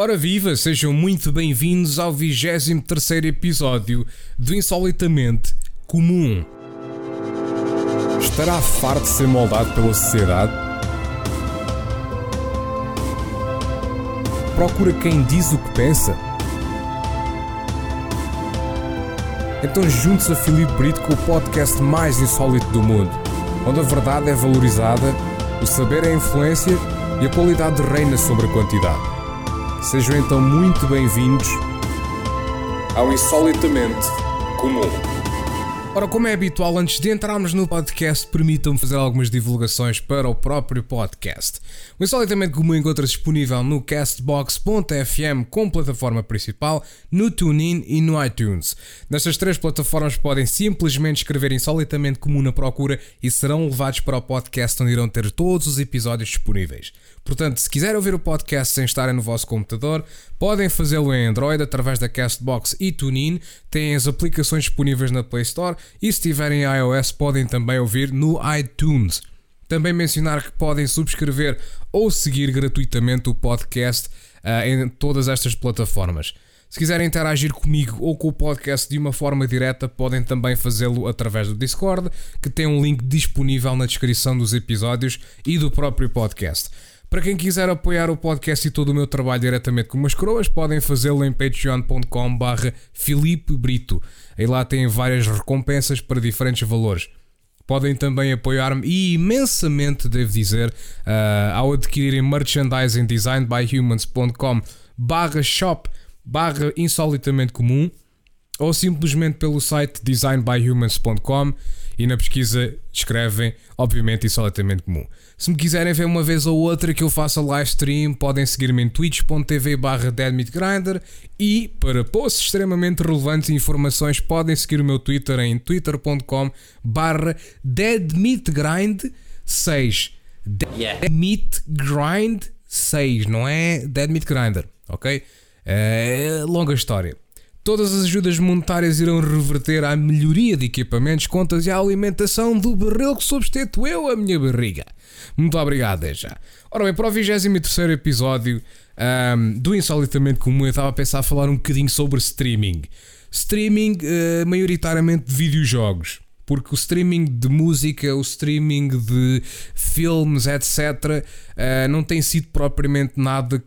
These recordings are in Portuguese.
Ora viva, sejam muito bem-vindos ao 23 episódio do Insolitamente Comum. Estará farto de ser moldado pela sociedade? Procura quem diz o que pensa? Então junte-se a Filipe Brito com o podcast mais insólito do mundo, onde a verdade é valorizada, o saber é influência e a qualidade reina sobre a quantidade. Sejam então muito bem-vindos ao Insolitamente Comum. Ora, como é habitual, antes de entrarmos no podcast, permitam-me fazer algumas divulgações para o próprio podcast. O Insolitamente Comum encontra disponível no Castbox.fm com plataforma principal, no TuneIn e no iTunes. Nestas três plataformas podem simplesmente escrever Insolitamente Comum na procura e serão levados para o podcast onde irão ter todos os episódios disponíveis. Portanto, se quiserem ouvir o podcast sem estarem no vosso computador, podem fazê-lo em Android através da Castbox e TuneIn, têm as aplicações disponíveis na Play Store e se tiverem iOS podem também ouvir no iTunes. Também mencionar que podem subscrever ou seguir gratuitamente o podcast uh, em todas estas plataformas. Se quiserem interagir comigo ou com o podcast de uma forma direta, podem também fazê-lo através do Discord, que tem um link disponível na descrição dos episódios e do próprio podcast. Para quem quiser apoiar o podcast e todo o meu trabalho diretamente com umas coroas, podem fazê-lo em patreon.com barra Filipe Brito. Aí lá têm várias recompensas para diferentes valores. Podem também apoiar-me e imensamente, devo dizer, uh, ao adquirirem merchandising designedbyhumans.com barra shop barra insolitamente comum ou simplesmente pelo site designedbyhumans.com e na pesquisa escrevem, obviamente, insolitamente comum. Se me quiserem ver uma vez ou outra que eu faça live stream, podem seguir-me em twitch.tv barra deadmeatgrinder e, para posts extremamente relevantes e informações, podem seguir o meu Twitter em twitter.com barra deadmeatgrind6 deadmeatgrind 6, não é deadmeatgrinder, ok? É longa história. Todas as ajudas monetárias irão reverter à melhoria de equipamentos, contas e à alimentação do barril que substituiu a minha barriga. Muito obrigado, já. Ora bem, para o 23 episódio um, do Insolitamente Comum, eu estava a pensar a falar um bocadinho sobre streaming. Streaming, uh, maioritariamente de videojogos porque o streaming de música, o streaming de filmes, etc., uh, não tem sido propriamente nada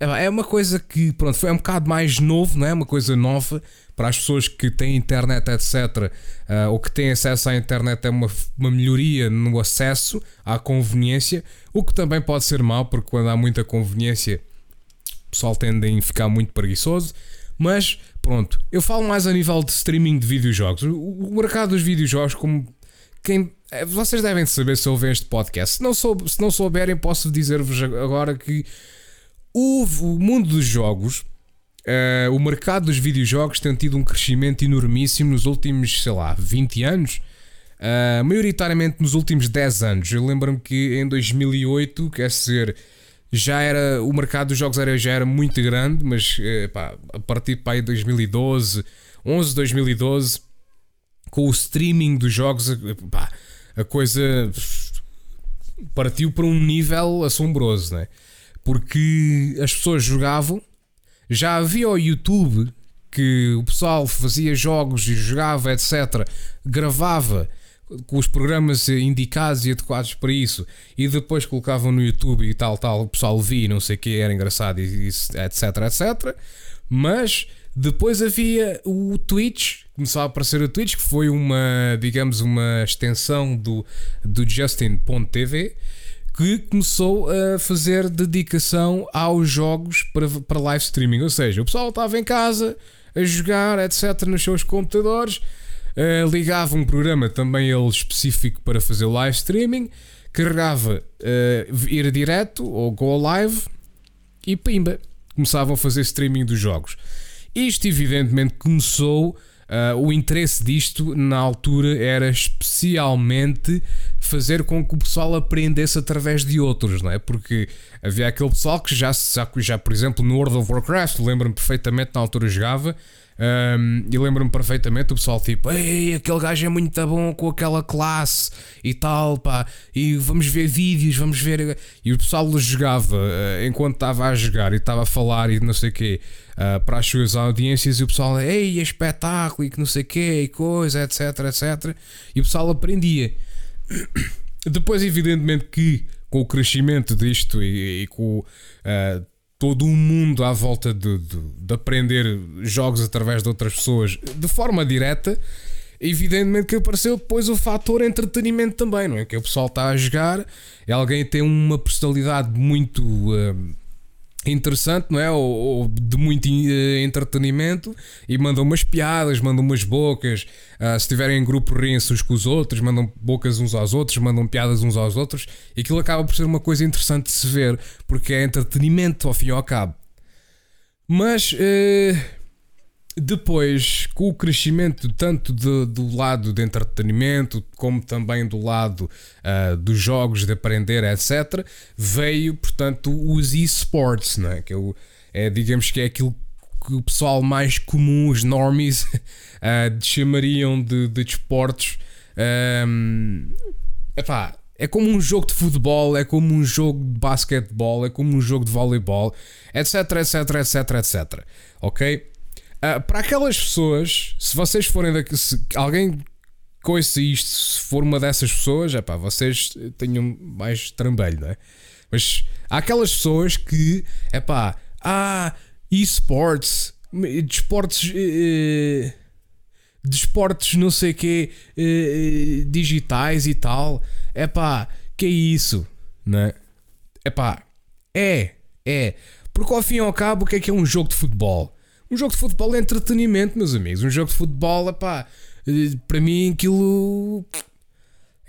é, é uma coisa que, pronto, foi um bocado mais novo, não é? Uma coisa nova para as pessoas que têm internet, etc. Uh, eh, ou que têm acesso à internet, é uma, uma melhoria no acesso à conveniência, o que também pode ser mau, porque quando há muita conveniência, o pessoal tende a ficar muito preguiçoso. Mas, pronto, eu falo mais a nível de streaming de videojogos. O, o mercado dos videojogos, como quem. Eh, vocês devem saber se ouvem este podcast. Se não, sou, se não souberem, posso dizer-vos agora que o, o mundo dos jogos, uh, o mercado dos videojogos tem tido um crescimento enormíssimo nos últimos, sei lá, 20 anos. Uh, maioritariamente nos últimos 10 anos. Eu lembro-me que em 2008, quer dizer, já era o mercado dos jogos era, já era muito grande, mas uh, pá, a partir de 2012, 11, 2012, com o streaming dos jogos, pá, a coisa partiu para um nível assombroso, né? Porque as pessoas jogavam, já havia o YouTube que o pessoal fazia jogos e jogava, etc., gravava com os programas indicados e adequados para isso e depois colocavam no YouTube e tal, tal, o pessoal via não sei o que, era engraçado, e, etc, etc. Mas depois havia o Twitch, começava a aparecer o Twitch, que foi uma, digamos, uma extensão do, do Justin.tv que começou a fazer dedicação aos jogos para, para live streaming. Ou seja, o pessoal estava em casa a jogar, etc., nos seus computadores, uh, ligava um programa também ele específico para fazer live streaming, carregava uh, ir direto ou go live e pimba, começavam a fazer streaming dos jogos. Isto, evidentemente, começou. Uh, o interesse disto na altura era especialmente fazer com que o pessoal aprendesse através de outros, não é? Porque havia aquele pessoal que já, já, já por exemplo, no World of Warcraft, lembro-me perfeitamente, na altura jogava, um, e lembro-me perfeitamente o pessoal tipo, ei, aquele gajo é muito bom com aquela classe e tal, pá, e vamos ver vídeos, vamos ver. E o pessoal jogava uh, enquanto estava a jogar e estava a falar e não sei o quê uh, para as suas audiências, e o pessoal, ei, é espetáculo e que não sei o quê, e coisa, etc, etc. E o pessoal aprendia. Depois, evidentemente, que com o crescimento disto e, e com uh, todo o mundo à volta de, de, de, aprender jogos através de outras pessoas de forma direta, evidentemente que apareceu depois o fator entretenimento também, não é? Que o pessoal está a jogar, alguém tem uma personalidade muito. Uh, interessante, não é? Ou, ou de muito uh, entretenimento e mandam umas piadas, mandam umas bocas. Uh, se estiverem em grupo, riem-se uns com os outros, mandam bocas uns aos outros, mandam piadas uns aos outros. E aquilo acaba por ser uma coisa interessante de se ver, porque é entretenimento ao fim e ao cabo. Mas. Uh, depois, com o crescimento tanto de, do lado de entretenimento como também do lado uh, dos jogos de aprender, etc., veio, portanto, os esports, né? que é, digamos que é aquilo que o pessoal mais comum, os normies, uh, chamariam de, de desportos. Um, epá, é como um jogo de futebol, é como um jogo de basquetebol, é como um jogo de voleibol, etc, etc, etc, etc. Ok? Uh, para aquelas pessoas, se vocês forem daqui, se alguém conheça isto, se for uma dessas pessoas, é pá, vocês tenham mais trambalho, não é? Mas há aquelas pessoas que, é pá, ah, esports, desportos, eh, desportos não sei quê, eh, digitais e tal, é pá, que é isso, não é? É pá, é, é, porque ao fim e ao cabo, o que é que é um jogo de futebol? Um jogo de futebol é entretenimento, meus amigos. Um jogo de futebol, pá, eh, para mim aquilo.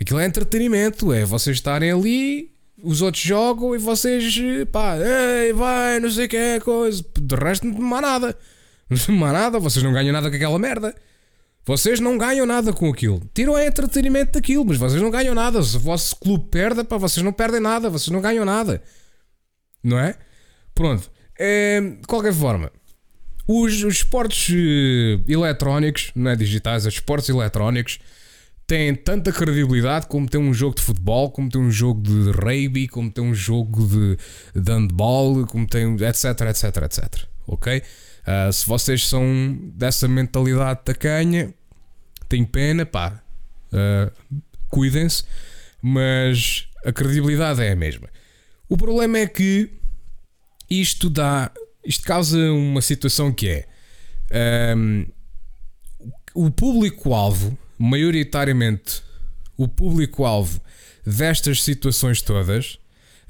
Aquilo é entretenimento. É vocês estarem ali, os outros jogam e vocês, pá, ei, vai, não sei o que é, coisa. De resto, não há nada. Não há nada, vocês não ganham nada com aquela merda. Vocês não ganham nada com aquilo. Tiram é entretenimento daquilo, mas vocês não ganham nada. Se o vosso clube perde, pá, vocês não perdem nada, vocês não ganham nada. Não é? Pronto. É, de qualquer forma, os, os esportes uh, eletrónicos, não é digitais, os esportes eletrónicos têm tanta credibilidade como tem um jogo de futebol, como tem um jogo de rugby, como tem um jogo de, de handball, como tem etc, etc, etc. Ok? Uh, se vocês são dessa mentalidade tacanha, tenho pena, pá, uh, cuidem-se, mas a credibilidade é a mesma. O problema é que isto dá isto causa uma situação que é um, o público-alvo, maioritariamente o público-alvo destas situações todas,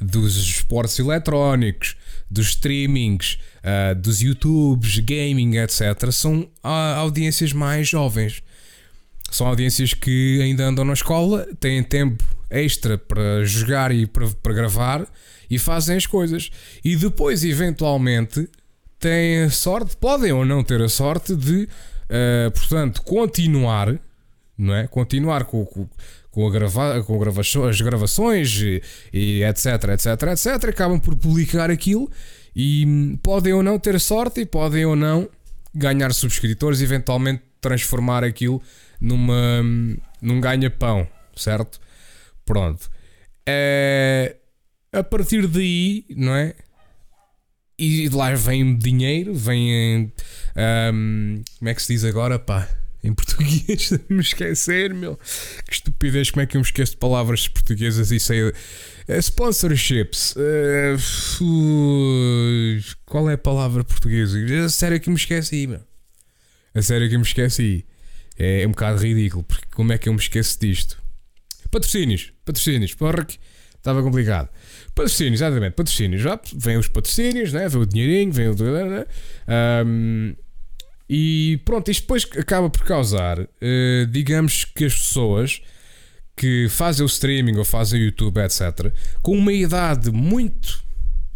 dos esportes eletrónicos, dos streamings, uh, dos YouTubes, gaming, etc., são audiências mais jovens. São audiências que ainda andam na escola, têm tempo extra para jogar e para, para gravar e fazem as coisas. E depois, eventualmente, têm a sorte, podem ou não ter a sorte de, uh, portanto, continuar, não é? Continuar com, com, com, a grava, com as gravações e, e etc, etc, etc. Acabam por publicar aquilo e podem ou não ter sorte e podem ou não ganhar subscritores eventualmente transformar aquilo numa, num ganha-pão, certo? Pronto. É, a partir daí, não é? E de lá vem dinheiro, vem. Um, como é que se diz agora, pá? Em português, me esquecer, meu. Que estupidez, como é que eu me esqueço de palavras portuguesas e sei. Uh, sponsorships. Uh, qual é a palavra portuguesa? A sério que me esqueci, meu. A sério que me esqueci. É, é um bocado ridículo, porque como é que eu me esqueço disto? Patrocínios, patrocínios, porra que estava complicado. Patrocínios, exatamente, patrocínios. Já vem os patrocínios, né? vem o dinheirinho, vem o. Né? Um, e pronto, isto depois acaba por causar, uh, digamos que as pessoas que fazem o streaming ou fazem o YouTube, etc., com uma idade muito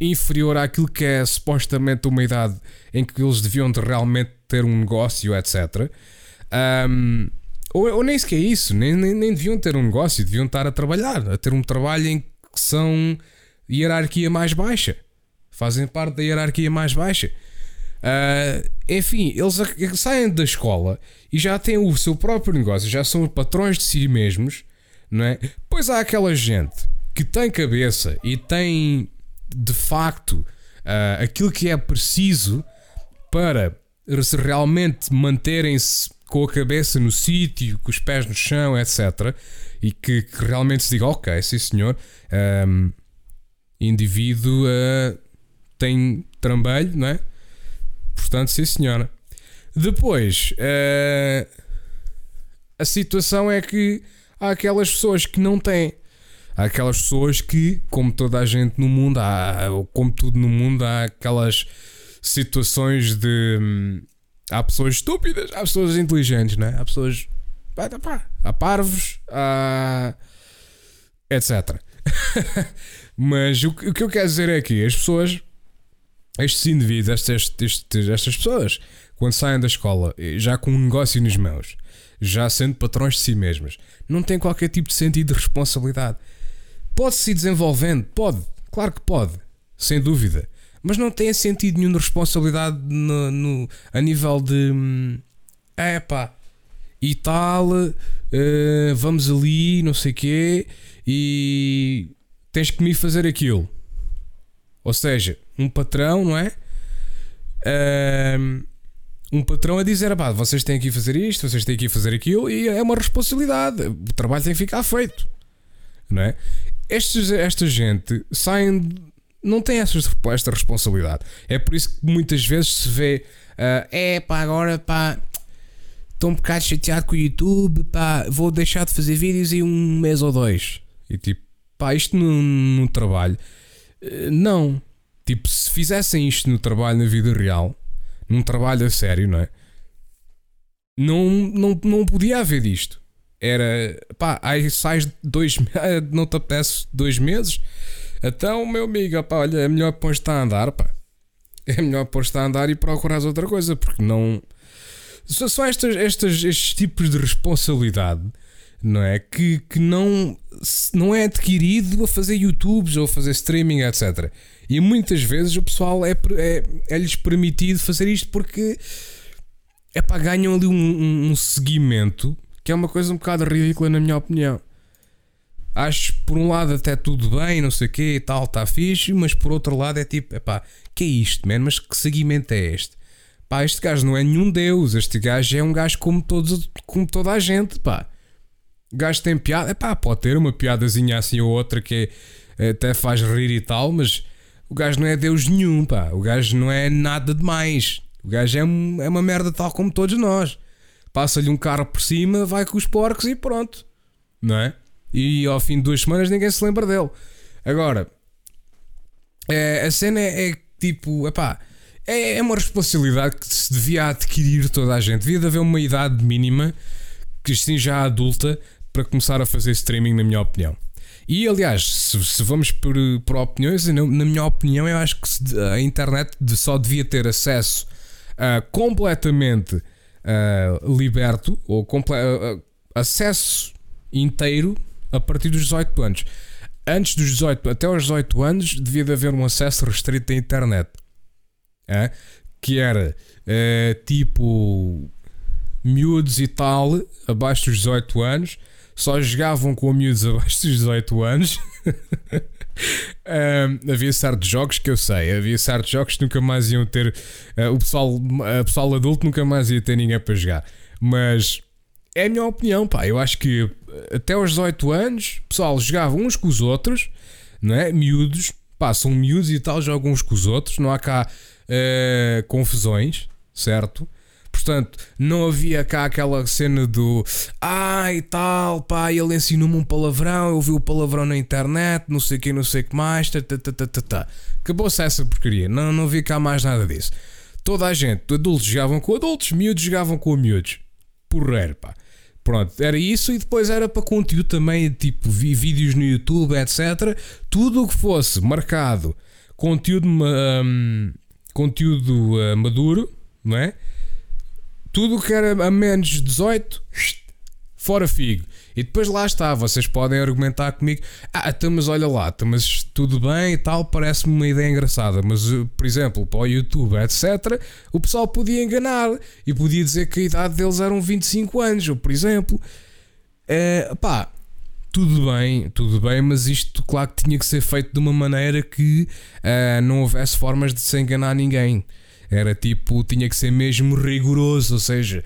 inferior àquilo que é supostamente uma idade em que eles deviam de realmente ter um negócio, etc., um, Ou, ou nem sequer isso, nem, nem, nem deviam ter um negócio, deviam estar a trabalhar, a ter um trabalho em que são hierarquia mais baixa. Fazem parte da hierarquia mais baixa. Uh, enfim, eles saem da escola e já têm o seu próprio negócio, já são patrões de si mesmos, não é? Pois há aquela gente que tem cabeça e tem de facto uh, aquilo que é preciso para se realmente manterem-se com a cabeça no sítio, com os pés no chão, etc. E que, que realmente se diga, ok, sim senhor, um, indivíduo uh, tem trambalho, não é? Portanto, sim senhora. Depois, uh, a situação é que há aquelas pessoas que não têm. Há aquelas pessoas que, como toda a gente no mundo, há, como tudo no mundo, há aquelas situações de. Hum, há pessoas estúpidas, há pessoas inteligentes, não é? Há pessoas. Há parvos, há. etc. Mas o, o, que eu quero dizer é que as pessoas, estes indivíduos, estas, estes, estas pessoas, quando saem da escola, já com um negócio nas mãos, já sendo patrões de si mesmas, não têm qualquer tipo de sentido de responsabilidade. Pode-se ir desenvolvendo? Pode, claro que pode, sem dúvida mas não tem sentido nenhum de responsabilidade no, no, a nível de é pá e tal, uh, vamos ali, não sei o quê, e tens que me fazer aquilo. Ou seja, um patrão, não é? Uh, um patrão a dizer: pá, vocês têm que fazer isto, vocês têm que fazer aquilo, e é uma responsabilidade. O trabalho tem que ficar feito, não é? Estes, esta gente saem não tem essa, esta responsabilidade. É por isso que muitas vezes se vê, uh, é pá, agora pá, estou um bocado chateado com o YouTube, pá, vou deixar de fazer vídeos em um mês ou dois. E tipo, pá, isto no, no trabalho, uh, não. Tipo, se fizessem isto no trabalho, na vida real, num trabalho a sério, não é? Não, não, não podia haver isto. Era, pá, aí sais dois, não te apetece dois meses então, meu amigo, pá, olha, é melhor pôr-te a andar, pá. É melhor pôr-te a andar e procurar outra coisa, porque não. São estes, estes, estes tipos de responsabilidade, não é? Que, que não, não é adquirido a fazer YouTubes ou a fazer streaming, etc. E muitas vezes o pessoal é, é, é-lhes permitido fazer isto porque é para ganham ali um, um, um seguimento que é uma coisa um bocado ridícula, na minha opinião acho por um lado até tudo bem, não sei o quê e tal, está fixe, mas por outro lado é tipo, epá, que é isto, man? Mas que seguimento é este? Pá, este gajo não é nenhum deus, este gajo é um gajo como, todos, como toda a gente, pá. O gajo tem piada, epá, pode ter uma piadazinha assim ou outra que é, até faz rir e tal, mas o gajo não é deus nenhum, pá. O gajo não é nada demais. O gajo é, é uma merda tal como todos nós. Passa-lhe um carro por cima, vai com os porcos e pronto. Não é? e ao fim de duas semanas ninguém se lembra dele. Agora, é, a cena é, é tipo, epá, é, é uma responsabilidade que se devia adquirir toda a gente. Devia de haver uma idade mínima, que assim já adulta, para começar a fazer streaming, na minha opinião. E aliás, se, se vamos por, por opiniões, na, minha opinião, eu acho que se, a internet só devia ter acesso uh, completamente uh, liberto, ou comple uh, acesso inteiro a partir dos 18 anos. Antes dos 18, até aos 18 anos, devia de haver um acesso restrito à internet. É? Que era é, tipo miúdos e tal, abaixo dos 18 anos, só jogavam com miúdos abaixo dos 18 anos. um, havia certos jogos que eu sei, havia certos jogos que nunca mais iam ter. Uh, o pessoal, uh, pessoal adulto nunca mais ia ter ninguém para jogar. Mas é a minha opinião, pá. Eu acho que até aos 18 anos, pessoal, jogavam uns com os outros, não é? Miúdos, pá, são miúdos e tal, jogam uns com os outros, não há cá uh, confusões, certo? Portanto, não havia cá aquela cena do ah e tal, pá, ele ensinou-me um palavrão, eu vi o palavrão na internet, não sei o que, não sei o que mais. Acabou-se essa porcaria, não, não havia cá mais nada disso. Toda a gente, adultos jogavam com adultos, miúdos jogavam com miúdos. Porreiro, pá. Pronto, era isso e depois era para conteúdo também, tipo vídeos no YouTube, etc. Tudo o que fosse marcado conteúdo, um, conteúdo uh, maduro, não é? Tudo que era a menos 18 fora figo. E depois lá está, vocês podem argumentar comigo, ah, então, mas olha lá, então, mas tudo bem e tal, parece-me uma ideia engraçada, mas eh, por exemplo, para o YouTube, etc., o pessoal podia enganar e podia dizer que a idade deles eram 25 anos, ou por exemplo, é, pá, tudo bem, tudo bem, mas isto, claro que tinha que ser feito de uma maneira que uh, não houvesse formas de se enganar ninguém. Era tipo, tinha que ser mesmo rigoroso, ou seja,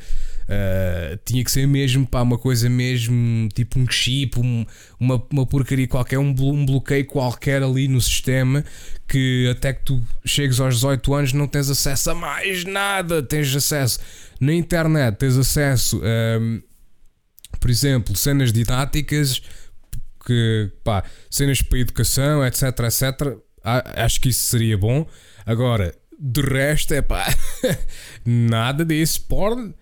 uh, tinha que ser mesmo pá, uma coisa mesmo, tipo um chip, um, uma, uma porcaria qualquer, um, um bloqueio qualquer ali no sistema que até que tu chegues aos 18 anos não tens acesso a mais nada, tens acesso na internet, tens acesso a por exemplo, cenas didáticas, que, pá, cenas para educação, etc, etc. Acho que isso seria bom. Agora, de resto, é pá, nada disso. Porn,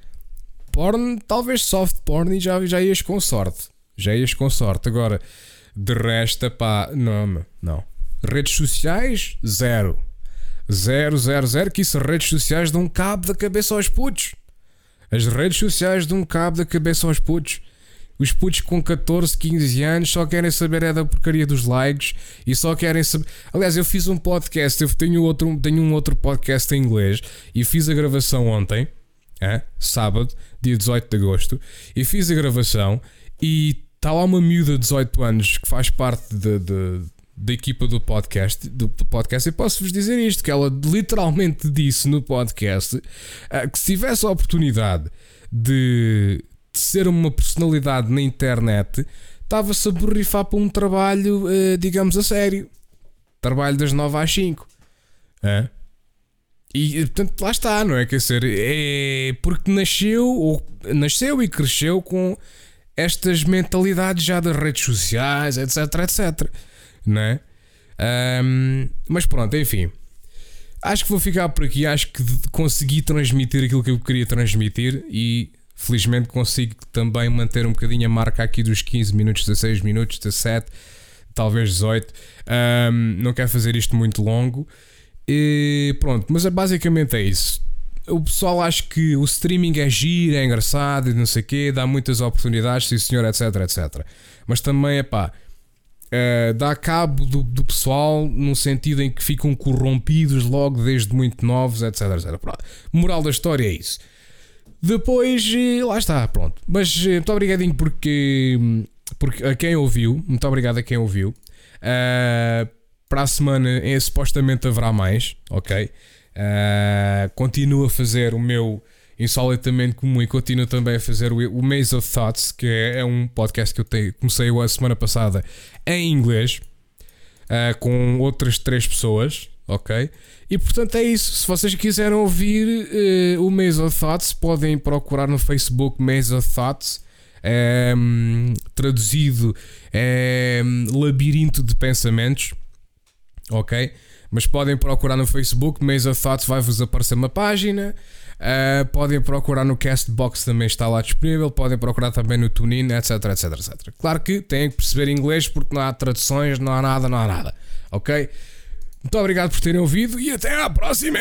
porn, talvez soft porn e já, já ias com sorte. Já ias com sorte. Agora, de resto, é pá, não, não. Redes sociais, zero. Zero, zero, zero. Que isso, redes sociais dão cabo da cabeça aos putos. As redes sociais dão cabo da cabeça aos putos. Os putos com 14, 15 anos só querem saber é da porcaria dos likes e só querem saber. Aliás, eu fiz um podcast, eu tenho, outro, tenho um outro podcast em inglês e fiz a gravação ontem, é? sábado, dia 18 de agosto, e fiz a gravação e está lá uma miúda de 18 anos que faz parte de, de da equipa do podcast, do, podcast, e posso-vos dizer isto: que ela literalmente disse no podcast uh, que se tivesse a oportunidade de de ser uma personalidade na internet, estava-se a borrifar para um trabalho, uh, digamos, a sério. Trabalho das 9 às 5. É? E portanto, lá está, não é? Quer dizer, é porque nasceu, ou, nasceu e cresceu com estas mentalidades já das redes sociais, etc, etc. Não é? Um, mas pronto, enfim. Acho que vou ficar por aqui. Acho que consegui transmitir aquilo que eu queria transmitir e Felizmente consigo também manter um bocadinho a marca aqui dos 15 minutos, 16 minutos, 17, talvez 18. Um, não quero fazer isto muito longo. E pronto, mas é basicamente é isso. O pessoal acha que o streaming é giro, é engraçado e não sei o quê, dá muitas oportunidades, sim senhor, etc, etc. Mas também é pá, uh, dá cabo do, do, pessoal num sentido em que ficam corrompidos logo desde muito novos, etc, etc. Moral da história é isso. Depois, eh, lá está, pronto. Mas eh, muito obrigadinho porque, porque a quem ouviu, muito obrigado a quem ouviu. Uh, para a semana supostamente haverá mais, ok? Uh, continuo a fazer o meu insolitamente comum e continuo também a fazer o, o Maze of Thoughts, que é, é um podcast que eu tenho, comecei a semana passada em inglês, uh, com outras três pessoas, ok? E portanto é isso. Se vocês quiserem ouvir uh, o Maze of Thoughts, podem procurar no Facebook Maze of Thoughts. Um, traduzido um, Labirinto de Pensamentos, ok? Mas podem procurar no Facebook of Thoughts, vai-vos aparecer uma página. Uh, podem procurar no Castbox, também está lá disponível. Podem procurar também no TuneIn, etc, etc, etc. Claro que têm que perceber inglês porque não há traduções, não há nada, não há nada, ok? Muito obrigado por terem ouvido e até à próxima!